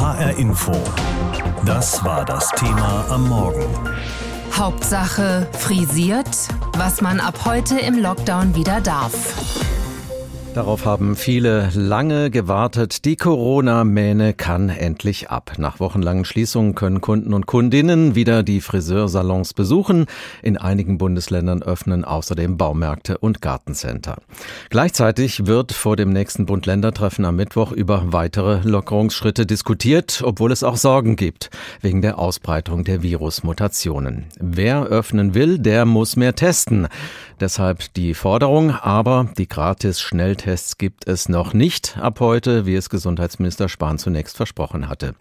HR Info. Das war das Thema am Morgen. Hauptsache frisiert, was man ab heute im Lockdown wieder darf. Darauf haben viele lange gewartet. Die Corona-Mähne kann endlich ab. Nach wochenlangen Schließungen können Kunden und Kundinnen wieder die Friseursalons besuchen. In einigen Bundesländern öffnen außerdem Baumärkte und Gartencenter. Gleichzeitig wird vor dem nächsten Bund-Länder-Treffen am Mittwoch über weitere Lockerungsschritte diskutiert, obwohl es auch Sorgen gibt wegen der Ausbreitung der Virusmutationen. Wer öffnen will, der muss mehr testen. Deshalb die Forderung, aber die gratis Schnelltests gibt es noch nicht ab heute, wie es Gesundheitsminister Spahn zunächst versprochen hatte.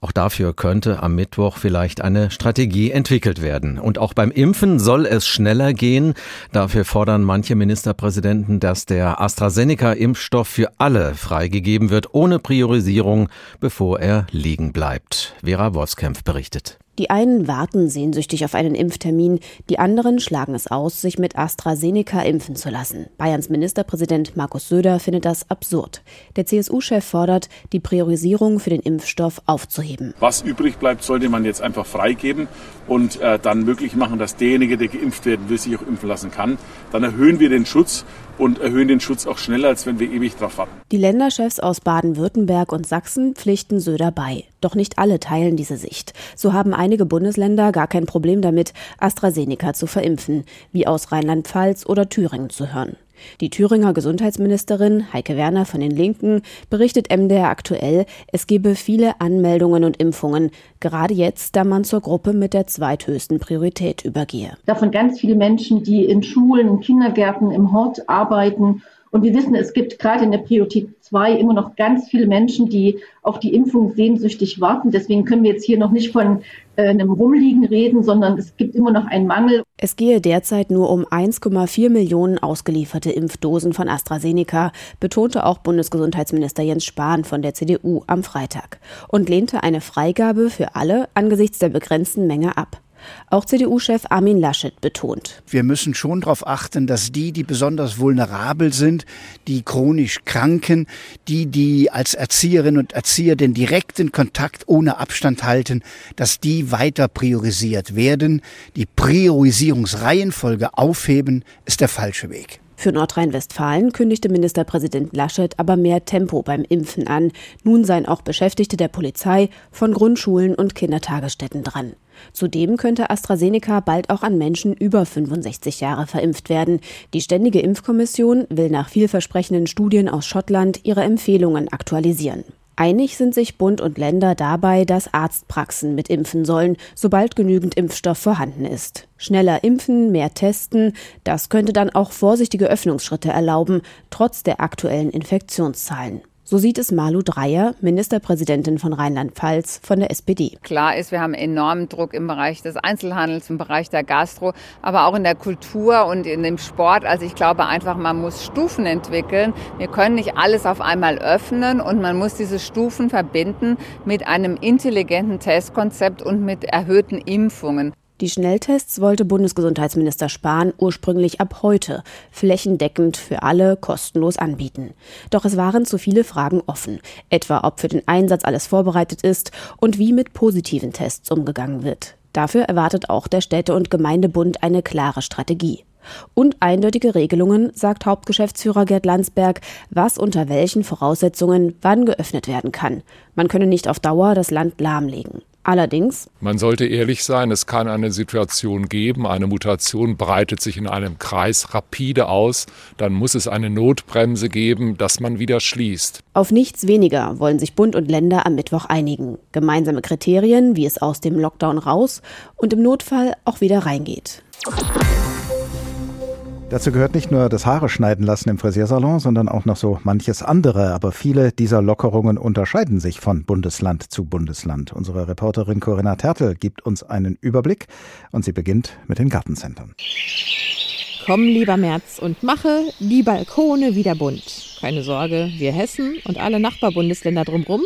Auch dafür könnte am Mittwoch vielleicht eine Strategie entwickelt werden. Und auch beim Impfen soll es schneller gehen. Dafür fordern manche Ministerpräsidenten, dass der AstraZeneca-Impfstoff für alle freigegeben wird, ohne Priorisierung, bevor er liegen bleibt. Vera Wolfskämpf berichtet. Die einen warten sehnsüchtig auf einen Impftermin, die anderen schlagen es aus, sich mit AstraZeneca impfen zu lassen. Bayerns Ministerpräsident Markus Söder findet das absurd. Der CSU-Chef fordert, die Priorisierung für den Impfstoff aufzuheben. Was übrig bleibt, sollte man jetzt einfach freigeben und äh, dann möglich machen, dass derjenige, der geimpft werden will, sich auch impfen lassen kann. Dann erhöhen wir den Schutz und erhöhen den Schutz auch schneller, als wenn wir ewig drauf warten. Die Länderchefs aus Baden-Württemberg und Sachsen pflichten Söder bei. Doch nicht alle teilen diese Sicht. So haben einige Bundesländer gar kein Problem damit, AstraZeneca zu verimpfen, wie aus Rheinland-Pfalz oder Thüringen zu hören. Die Thüringer Gesundheitsministerin Heike Werner von den Linken berichtet MDR aktuell, es gebe viele Anmeldungen und Impfungen, gerade jetzt, da man zur Gruppe mit der zweithöchsten Priorität übergehe. Davon ganz viele Menschen, die in Schulen, in Kindergärten, im Hort arbeiten und wir wissen, es gibt gerade in der Priorität 2 immer noch ganz viele Menschen, die auf die Impfung sehnsüchtig warten. Deswegen können wir jetzt hier noch nicht von einem Rumliegen reden, sondern es gibt immer noch einen Mangel. Es gehe derzeit nur um 1,4 Millionen ausgelieferte Impfdosen von AstraZeneca, betonte auch Bundesgesundheitsminister Jens Spahn von der CDU am Freitag und lehnte eine Freigabe für alle angesichts der begrenzten Menge ab. Auch CDU-Chef Armin Laschet betont. Wir müssen schon darauf achten, dass die, die besonders vulnerabel sind, die chronisch Kranken, die, die als Erzieherinnen und Erzieher den direkten Kontakt ohne Abstand halten, dass die weiter priorisiert werden. Die Priorisierungsreihenfolge aufheben ist der falsche Weg. Für Nordrhein-Westfalen kündigte Ministerpräsident Laschet aber mehr Tempo beim Impfen an. Nun seien auch Beschäftigte der Polizei von Grundschulen und Kindertagesstätten dran. Zudem könnte AstraZeneca bald auch an Menschen über 65 Jahre verimpft werden. Die Ständige Impfkommission will nach vielversprechenden Studien aus Schottland ihre Empfehlungen aktualisieren. Einig sind sich Bund und Länder dabei, dass Arztpraxen mit impfen sollen, sobald genügend Impfstoff vorhanden ist. Schneller impfen, mehr testen, das könnte dann auch vorsichtige Öffnungsschritte erlauben, trotz der aktuellen Infektionszahlen. So sieht es Malu Dreyer, Ministerpräsidentin von Rheinland-Pfalz von der SPD. Klar ist, wir haben enormen Druck im Bereich des Einzelhandels, im Bereich der Gastro, aber auch in der Kultur und in dem Sport. Also ich glaube einfach, man muss Stufen entwickeln. Wir können nicht alles auf einmal öffnen und man muss diese Stufen verbinden mit einem intelligenten Testkonzept und mit erhöhten Impfungen. Die Schnelltests wollte Bundesgesundheitsminister Spahn ursprünglich ab heute flächendeckend für alle kostenlos anbieten. Doch es waren zu viele Fragen offen, etwa ob für den Einsatz alles vorbereitet ist und wie mit positiven Tests umgegangen wird. Dafür erwartet auch der Städte- und Gemeindebund eine klare Strategie. Und eindeutige Regelungen, sagt Hauptgeschäftsführer Gerd Landsberg, was unter welchen Voraussetzungen wann geöffnet werden kann. Man könne nicht auf Dauer das Land lahmlegen. Allerdings. Man sollte ehrlich sein, es kann eine Situation geben, eine Mutation breitet sich in einem Kreis rapide aus, dann muss es eine Notbremse geben, dass man wieder schließt. Auf nichts weniger wollen sich Bund und Länder am Mittwoch einigen. Gemeinsame Kriterien, wie es aus dem Lockdown raus und im Notfall auch wieder reingeht. Dazu gehört nicht nur das Haare schneiden lassen im Friseursalon, sondern auch noch so manches andere. Aber viele dieser Lockerungen unterscheiden sich von Bundesland zu Bundesland. Unsere Reporterin Corinna Tertel gibt uns einen Überblick und sie beginnt mit den Gartencentern. Komm, lieber März, und mache die Balkone wieder bunt. Keine Sorge, wir Hessen und alle Nachbarbundesländer drumherum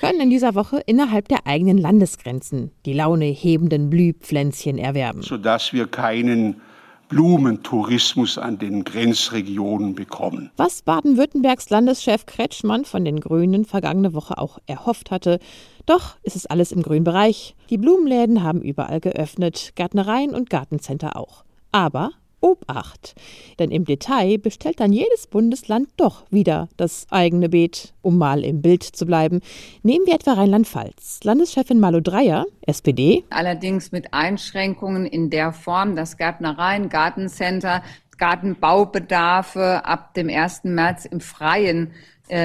können in dieser Woche innerhalb der eigenen Landesgrenzen die Laune hebenden Blühpflänzchen erwerben. Sodass wir keinen Blumentourismus an den Grenzregionen bekommen. Was Baden-Württembergs Landeschef Kretschmann von den Grünen vergangene Woche auch erhofft hatte. Doch ist es alles im grünen Bereich. Die Blumenläden haben überall geöffnet, Gärtnereien und Gartencenter auch. Aber Obacht. Denn im Detail bestellt dann jedes Bundesland doch wieder das eigene Beet, um mal im Bild zu bleiben. Nehmen wir etwa Rheinland-Pfalz. Landeschefin Malu Dreyer, SPD. Allerdings mit Einschränkungen in der Form, dass Gärtnereien, Gartencenter, Gartenbaubedarfe ab dem 1. März im Freien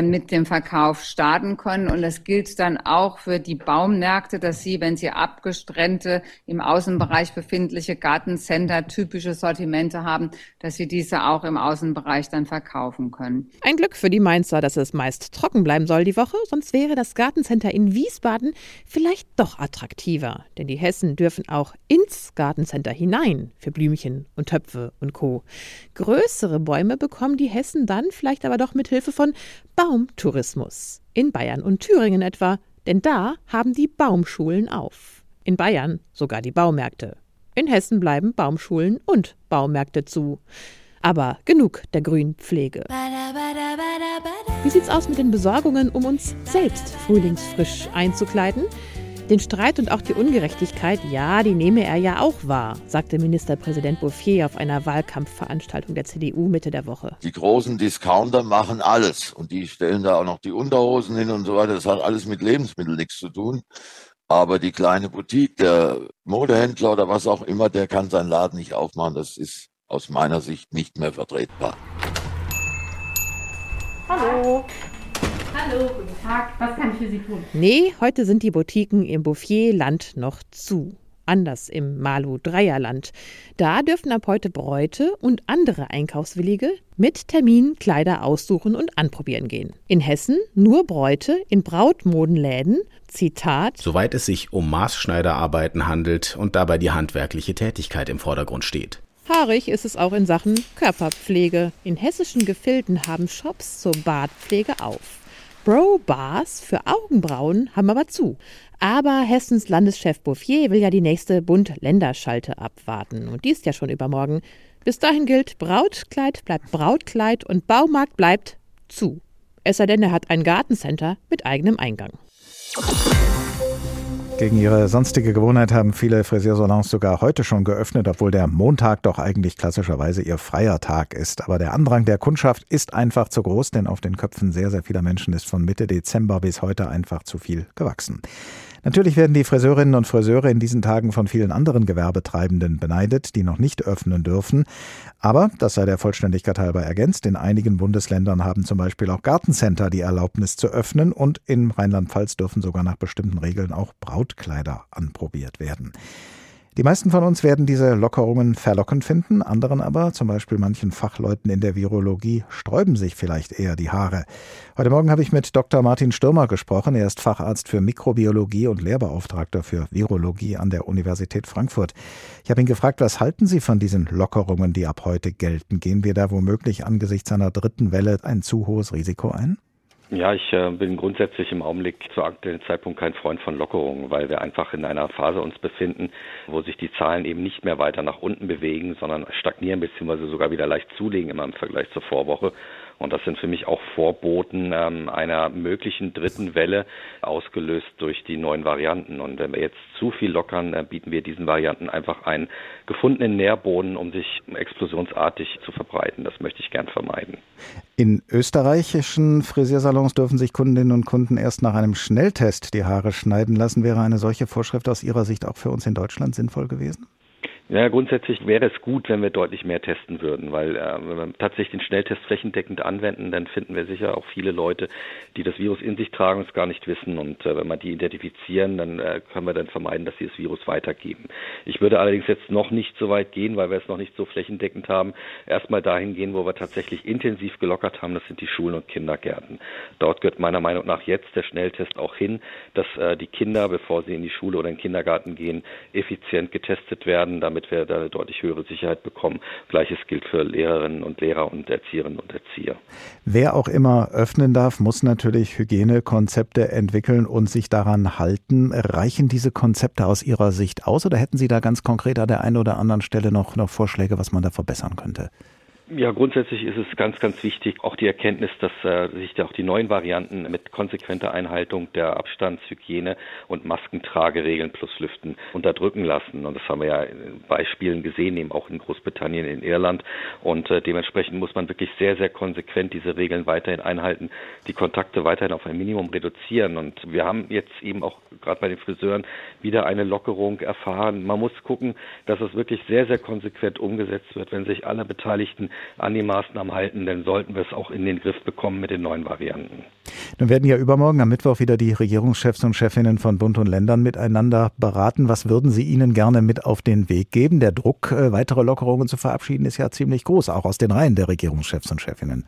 mit dem Verkauf starten können. Und das gilt dann auch für die Baumärkte, dass sie, wenn sie abgestrennte, im Außenbereich befindliche Gartencenter typische Sortimente haben, dass sie diese auch im Außenbereich dann verkaufen können. Ein Glück für die Mainzer, dass es meist trocken bleiben soll die Woche, sonst wäre das Gartencenter in Wiesbaden vielleicht doch attraktiver. Denn die Hessen dürfen auch ins Gartencenter hinein für Blümchen und Töpfe und Co. Größere Bäume bekommen die Hessen dann vielleicht aber doch mit Hilfe von Baumtourismus. In Bayern und Thüringen etwa, denn da haben die Baumschulen auf. In Bayern sogar die Baumärkte. In Hessen bleiben Baumschulen und Baumärkte zu. Aber genug der Grünpflege. Wie sieht's aus mit den Besorgungen, um uns selbst frühlingsfrisch einzukleiden? Den Streit und auch die Ungerechtigkeit, ja, die nehme er ja auch wahr, sagte Ministerpräsident Bouffier auf einer Wahlkampfveranstaltung der CDU Mitte der Woche. Die großen Discounter machen alles und die stellen da auch noch die Unterhosen hin und so weiter. Das hat alles mit Lebensmitteln nichts zu tun. Aber die kleine Boutique, der Modehändler oder was auch immer, der kann seinen Laden nicht aufmachen. Das ist aus meiner Sicht nicht mehr vertretbar. Hallo. Hallo, guten Tag. Was kann ich für Sie tun? Nee, heute sind die Boutiquen im Bouffier-Land noch zu. Anders im Malu-Dreierland. Da dürfen ab heute Bräute und andere Einkaufswillige mit Termin Kleider aussuchen und anprobieren gehen. In Hessen nur Bräute in Brautmodenläden. Zitat. Soweit es sich um Maßschneiderarbeiten handelt und dabei die handwerkliche Tätigkeit im Vordergrund steht. Haarig ist es auch in Sachen Körperpflege. In hessischen Gefilden haben Shops zur Bartpflege auf. Bro-Bars für Augenbrauen haben aber zu. Aber Hessens Landeschef Bouffier will ja die nächste Bund-Länderschalte abwarten. Und die ist ja schon übermorgen. Bis dahin gilt, Brautkleid bleibt Brautkleid und Baumarkt bleibt zu. Es sei denn, er hat ein Gartencenter mit eigenem Eingang. Gegen ihre sonstige Gewohnheit haben viele Friseursalons sogar heute schon geöffnet, obwohl der Montag doch eigentlich klassischerweise ihr freier Tag ist. Aber der Andrang der Kundschaft ist einfach zu groß, denn auf den Köpfen sehr, sehr vieler Menschen ist von Mitte Dezember bis heute einfach zu viel gewachsen. Natürlich werden die Friseurinnen und Friseure in diesen Tagen von vielen anderen Gewerbetreibenden beneidet, die noch nicht öffnen dürfen. Aber, das sei der Vollständigkeit halber ergänzt, in einigen Bundesländern haben zum Beispiel auch Gartencenter die Erlaubnis zu öffnen und in Rheinland-Pfalz dürfen sogar nach bestimmten Regeln auch Brautkleider anprobiert werden. Die meisten von uns werden diese Lockerungen verlockend finden, anderen aber, zum Beispiel manchen Fachleuten in der Virologie, sträuben sich vielleicht eher die Haare. Heute Morgen habe ich mit Dr. Martin Stürmer gesprochen. Er ist Facharzt für Mikrobiologie und Lehrbeauftragter für Virologie an der Universität Frankfurt. Ich habe ihn gefragt, was halten Sie von diesen Lockerungen, die ab heute gelten? Gehen wir da womöglich angesichts einer dritten Welle ein zu hohes Risiko ein? Ja, ich äh, bin grundsätzlich im Augenblick zu aktuellen Zeitpunkt kein Freund von Lockerungen, weil wir einfach in einer Phase uns befinden, wo sich die Zahlen eben nicht mehr weiter nach unten bewegen, sondern stagnieren bzw. sogar wieder leicht zulegen immer im Vergleich zur Vorwoche. Und das sind für mich auch Vorboten ähm, einer möglichen dritten Welle, ausgelöst durch die neuen Varianten. Und wenn wir jetzt zu viel lockern, äh, bieten wir diesen Varianten einfach einen gefundenen Nährboden, um sich explosionsartig zu verbreiten. Das möchte ich gern vermeiden. In österreichischen Friseursalons dürfen sich Kundinnen und Kunden erst nach einem Schnelltest die Haare schneiden lassen. Wäre eine solche Vorschrift aus Ihrer Sicht auch für uns in Deutschland sinnvoll gewesen? Ja, grundsätzlich wäre es gut, wenn wir deutlich mehr testen würden, weil äh, wenn wir tatsächlich den Schnelltest flächendeckend anwenden, dann finden wir sicher auch viele Leute, die das Virus in sich tragen und es gar nicht wissen. Und äh, wenn wir die identifizieren, dann äh, können wir dann vermeiden, dass sie das Virus weitergeben. Ich würde allerdings jetzt noch nicht so weit gehen, weil wir es noch nicht so flächendeckend haben. Erstmal dahin gehen, wo wir tatsächlich intensiv gelockert haben, das sind die Schulen und Kindergärten. Dort gehört meiner Meinung nach jetzt der Schnelltest auch hin, dass äh, die Kinder, bevor sie in die Schule oder in den Kindergarten gehen, effizient getestet werden, damit damit wir da eine deutlich höhere Sicherheit bekommen. Gleiches gilt für Lehrerinnen und Lehrer und Erzieherinnen und Erzieher. Wer auch immer öffnen darf, muss natürlich Hygienekonzepte entwickeln und sich daran halten. Reichen diese Konzepte aus Ihrer Sicht aus oder hätten Sie da ganz konkret an der einen oder anderen Stelle noch, noch Vorschläge, was man da verbessern könnte? Ja, grundsätzlich ist es ganz, ganz wichtig, auch die Erkenntnis, dass äh, sich da auch die neuen Varianten mit konsequenter Einhaltung der Abstandshygiene und Maskentrageregeln plus Lüften unterdrücken lassen. Und das haben wir ja in Beispielen gesehen, eben auch in Großbritannien, in Irland. Und äh, dementsprechend muss man wirklich sehr, sehr konsequent diese Regeln weiterhin einhalten, die Kontakte weiterhin auf ein Minimum reduzieren. Und wir haben jetzt eben auch gerade bei den Friseuren wieder eine Lockerung erfahren. Man muss gucken, dass es wirklich sehr, sehr konsequent umgesetzt wird, wenn sich alle Beteiligten an die Maßnahmen halten, dann sollten wir es auch in den Griff bekommen mit den neuen Varianten. Nun werden ja übermorgen am Mittwoch wieder die Regierungschefs und Chefinnen von Bund und Ländern miteinander beraten. Was würden Sie ihnen gerne mit auf den Weg geben? Der Druck, äh, weitere Lockerungen zu verabschieden, ist ja ziemlich groß, auch aus den Reihen der Regierungschefs und Chefinnen.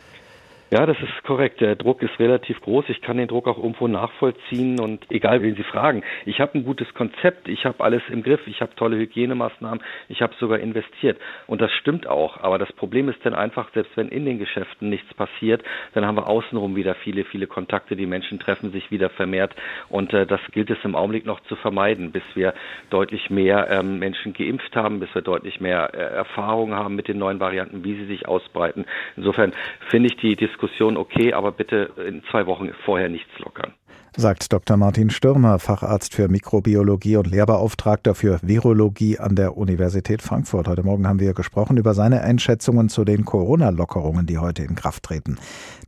Ja, das ist korrekt. Der Druck ist relativ groß. Ich kann den Druck auch irgendwo nachvollziehen und egal, wen Sie fragen. Ich habe ein gutes Konzept. Ich habe alles im Griff. Ich habe tolle Hygienemaßnahmen. Ich habe sogar investiert. Und das stimmt auch. Aber das Problem ist dann einfach, selbst wenn in den Geschäften nichts passiert, dann haben wir außenrum wieder viele, viele Kontakte. Die Menschen treffen sich wieder vermehrt. Und äh, das gilt es im Augenblick noch zu vermeiden, bis wir deutlich mehr ähm, Menschen geimpft haben, bis wir deutlich mehr äh, Erfahrung haben mit den neuen Varianten, wie sie sich ausbreiten. Insofern finde ich die Diskussion Diskussion okay, aber bitte in zwei Wochen vorher nichts lockern sagt Dr. Martin Stürmer, Facharzt für Mikrobiologie und Lehrbeauftragter für Virologie an der Universität Frankfurt. Heute Morgen haben wir gesprochen über seine Einschätzungen zu den Corona-Lockerungen, die heute in Kraft treten.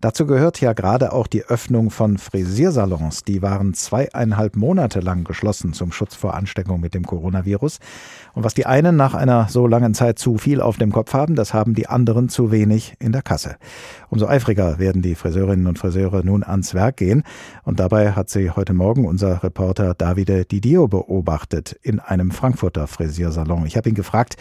Dazu gehört ja gerade auch die Öffnung von Frisiersalons. Die waren zweieinhalb Monate lang geschlossen zum Schutz vor Ansteckung mit dem Coronavirus. Und was die einen nach einer so langen Zeit zu viel auf dem Kopf haben, das haben die anderen zu wenig in der Kasse. Umso eifriger werden die Friseurinnen und Friseure nun ans Werk gehen. Und dabei hat sie heute Morgen unser Reporter Davide Didio beobachtet in einem Frankfurter Frisiersalon. Ich habe ihn gefragt,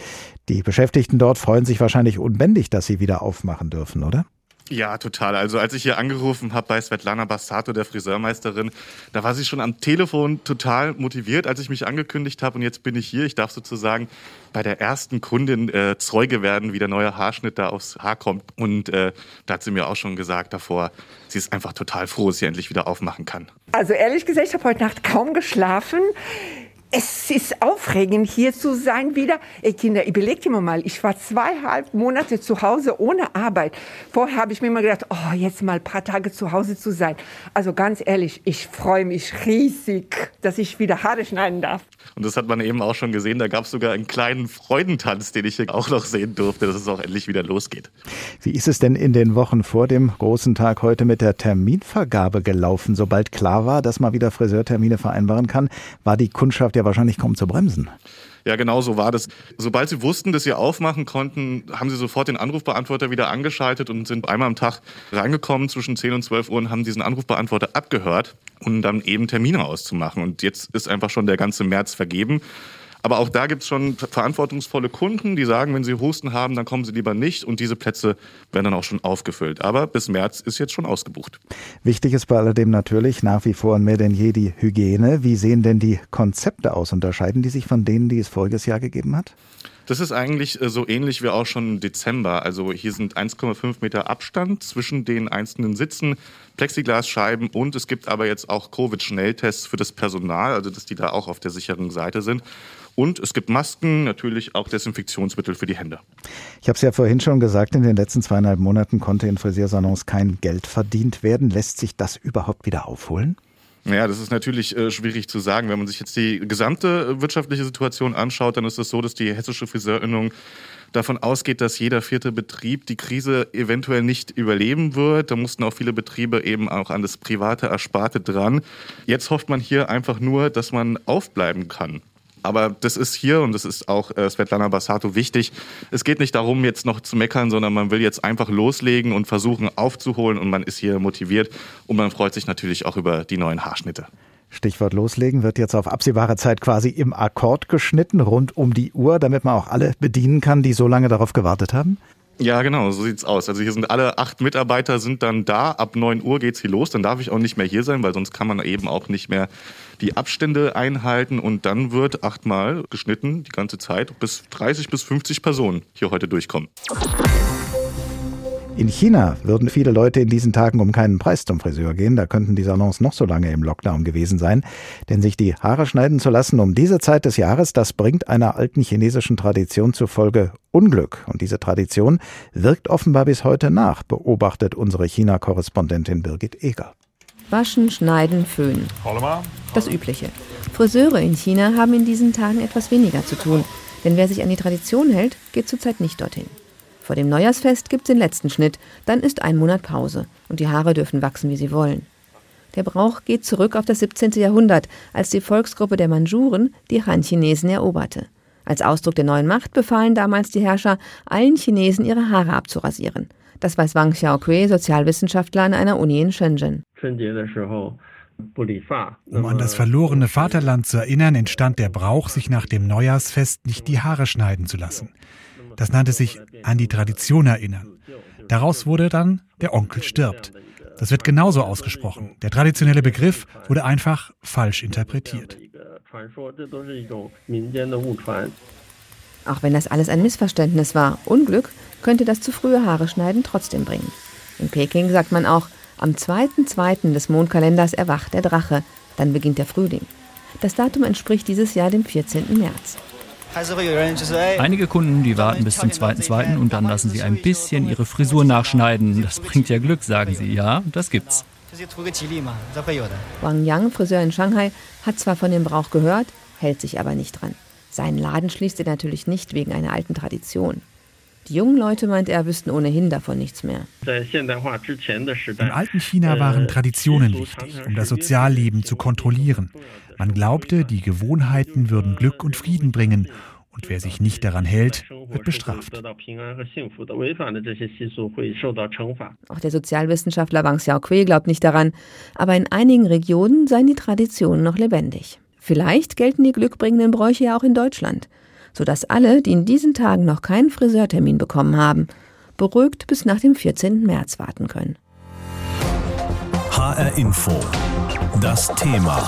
die Beschäftigten dort freuen sich wahrscheinlich unbändig, dass sie wieder aufmachen dürfen, oder? Ja, total. Also als ich hier angerufen habe bei Svetlana Bassato, der Friseurmeisterin, da war sie schon am Telefon total motiviert, als ich mich angekündigt habe. Und jetzt bin ich hier. Ich darf sozusagen bei der ersten Kundin äh, Zeuge werden, wie der neue Haarschnitt da aufs Haar kommt. Und äh, da hat sie mir auch schon gesagt davor, sie ist einfach total froh, dass sie endlich wieder aufmachen kann. Also ehrlich gesagt, ich habe heute Nacht kaum geschlafen. Es ist aufregend, hier zu sein wieder. Ey, Kinder, überlegt immer mal, ich war zweieinhalb Monate zu Hause ohne Arbeit. Vorher habe ich mir immer gedacht, oh, jetzt mal ein paar Tage zu Hause zu sein. Also ganz ehrlich, ich freue mich riesig, dass ich wieder Haare schneiden darf. Und das hat man eben auch schon gesehen. Da gab es sogar einen kleinen Freudentanz, den ich hier auch noch sehen durfte, dass es auch endlich wieder losgeht. Wie ist es denn in den Wochen vor dem großen Tag heute mit der Terminvergabe gelaufen? Sobald klar war, dass man wieder Friseurtermine vereinbaren kann, war die Kundschaft ja wahrscheinlich kaum zu bremsen. Ja, genau so war das. Sobald sie wussten, dass sie aufmachen konnten, haben sie sofort den Anrufbeantworter wieder angeschaltet und sind einmal am Tag reingekommen zwischen 10 und 12 Uhr und haben diesen Anrufbeantworter abgehört, um dann eben Termine auszumachen. Und jetzt ist einfach schon der ganze März vergeben. Aber auch da gibt es schon verantwortungsvolle Kunden, die sagen, wenn sie Husten haben, dann kommen sie lieber nicht. Und diese Plätze werden dann auch schon aufgefüllt. Aber bis März ist jetzt schon ausgebucht. Wichtig ist bei alledem natürlich nach wie vor und mehr denn je die Hygiene. Wie sehen denn die Konzepte aus? Unterscheiden die sich von denen, die es voriges Jahr gegeben hat? Das ist eigentlich äh, so ähnlich wie auch schon im Dezember. Also hier sind 1,5 Meter Abstand zwischen den einzelnen Sitzen, Plexiglasscheiben und es gibt aber jetzt auch Covid-Schnelltests für das Personal, also dass die da auch auf der sicheren Seite sind. Und es gibt Masken, natürlich auch Desinfektionsmittel für die Hände. Ich habe es ja vorhin schon gesagt, in den letzten zweieinhalb Monaten konnte in Frisiersalons kein Geld verdient werden. Lässt sich das überhaupt wieder aufholen? Ja, das ist natürlich äh, schwierig zu sagen. Wenn man sich jetzt die gesamte wirtschaftliche Situation anschaut, dann ist es so, dass die hessische Friseurinnung davon ausgeht, dass jeder vierte Betrieb die Krise eventuell nicht überleben wird. Da mussten auch viele Betriebe eben auch an das private Ersparte dran. Jetzt hofft man hier einfach nur, dass man aufbleiben kann. Aber das ist hier und das ist auch äh, Svetlana Bassato wichtig. Es geht nicht darum, jetzt noch zu meckern, sondern man will jetzt einfach loslegen und versuchen aufzuholen und man ist hier motiviert und man freut sich natürlich auch über die neuen Haarschnitte. Stichwort loslegen wird jetzt auf absehbare Zeit quasi im Akkord geschnitten, rund um die Uhr, damit man auch alle bedienen kann, die so lange darauf gewartet haben? Ja, genau, so sieht's aus. Also hier sind alle acht Mitarbeiter sind dann da. Ab 9 Uhr geht's hier los. Dann darf ich auch nicht mehr hier sein, weil sonst kann man eben auch nicht mehr die Abstände einhalten. Und dann wird achtmal geschnitten die ganze Zeit, bis 30 bis 50 Personen hier heute durchkommen. In China würden viele Leute in diesen Tagen um keinen Preis zum Friseur gehen. Da könnten die Salons noch so lange im Lockdown gewesen sein. Denn sich die Haare schneiden zu lassen um diese Zeit des Jahres, das bringt einer alten chinesischen Tradition zufolge Unglück. Und diese Tradition wirkt offenbar bis heute nach, beobachtet unsere China-Korrespondentin Birgit Eger. Waschen, schneiden, föhnen. Das Übliche. Friseure in China haben in diesen Tagen etwas weniger zu tun. Denn wer sich an die Tradition hält, geht zurzeit nicht dorthin. Vor dem Neujahrsfest gibt es den letzten Schnitt, dann ist ein Monat Pause und die Haare dürfen wachsen, wie sie wollen. Der Brauch geht zurück auf das 17. Jahrhundert, als die Volksgruppe der Mandschuren die Han-Chinesen eroberte. Als Ausdruck der neuen Macht befahlen damals die Herrscher, allen Chinesen ihre Haare abzurasieren. Das weiß Wang Xiaokui, Sozialwissenschaftler an einer Uni in Shenzhen. Um an das verlorene Vaterland zu erinnern, entstand der Brauch, sich nach dem Neujahrsfest nicht die Haare schneiden zu lassen. Das nannte sich an die Tradition erinnern. Daraus wurde dann der Onkel stirbt. Das wird genauso ausgesprochen. Der traditionelle Begriff wurde einfach falsch interpretiert. Auch wenn das alles ein Missverständnis war, Unglück könnte das zu frühe Haare schneiden trotzdem bringen. In Peking sagt man auch, am 2.2. des Mondkalenders erwacht der Drache, dann beginnt der Frühling. Das Datum entspricht dieses Jahr dem 14. März. Einige Kunden, die warten bis zum 2.2. und dann lassen sie ein bisschen ihre Frisur nachschneiden. Das bringt ja Glück, sagen sie. Ja, das gibt's. Wang Yang, Friseur in Shanghai, hat zwar von dem Brauch gehört, hält sich aber nicht dran. Seinen Laden schließt er natürlich nicht wegen einer alten Tradition. Die jungen Leute, meint er, wüssten ohnehin davon nichts mehr. Im alten China waren Traditionen wichtig, um das Sozialleben zu kontrollieren. Man glaubte, die Gewohnheiten würden Glück und Frieden bringen und wer sich nicht daran hält, wird bestraft. Auch der Sozialwissenschaftler Wang Xiaokui glaubt nicht daran, aber in einigen Regionen seien die Traditionen noch lebendig. Vielleicht gelten die glückbringenden Bräuche ja auch in Deutschland, sodass alle, die in diesen Tagen noch keinen Friseurtermin bekommen haben, beruhigt bis nach dem 14. März warten können. HR Info. Das Thema.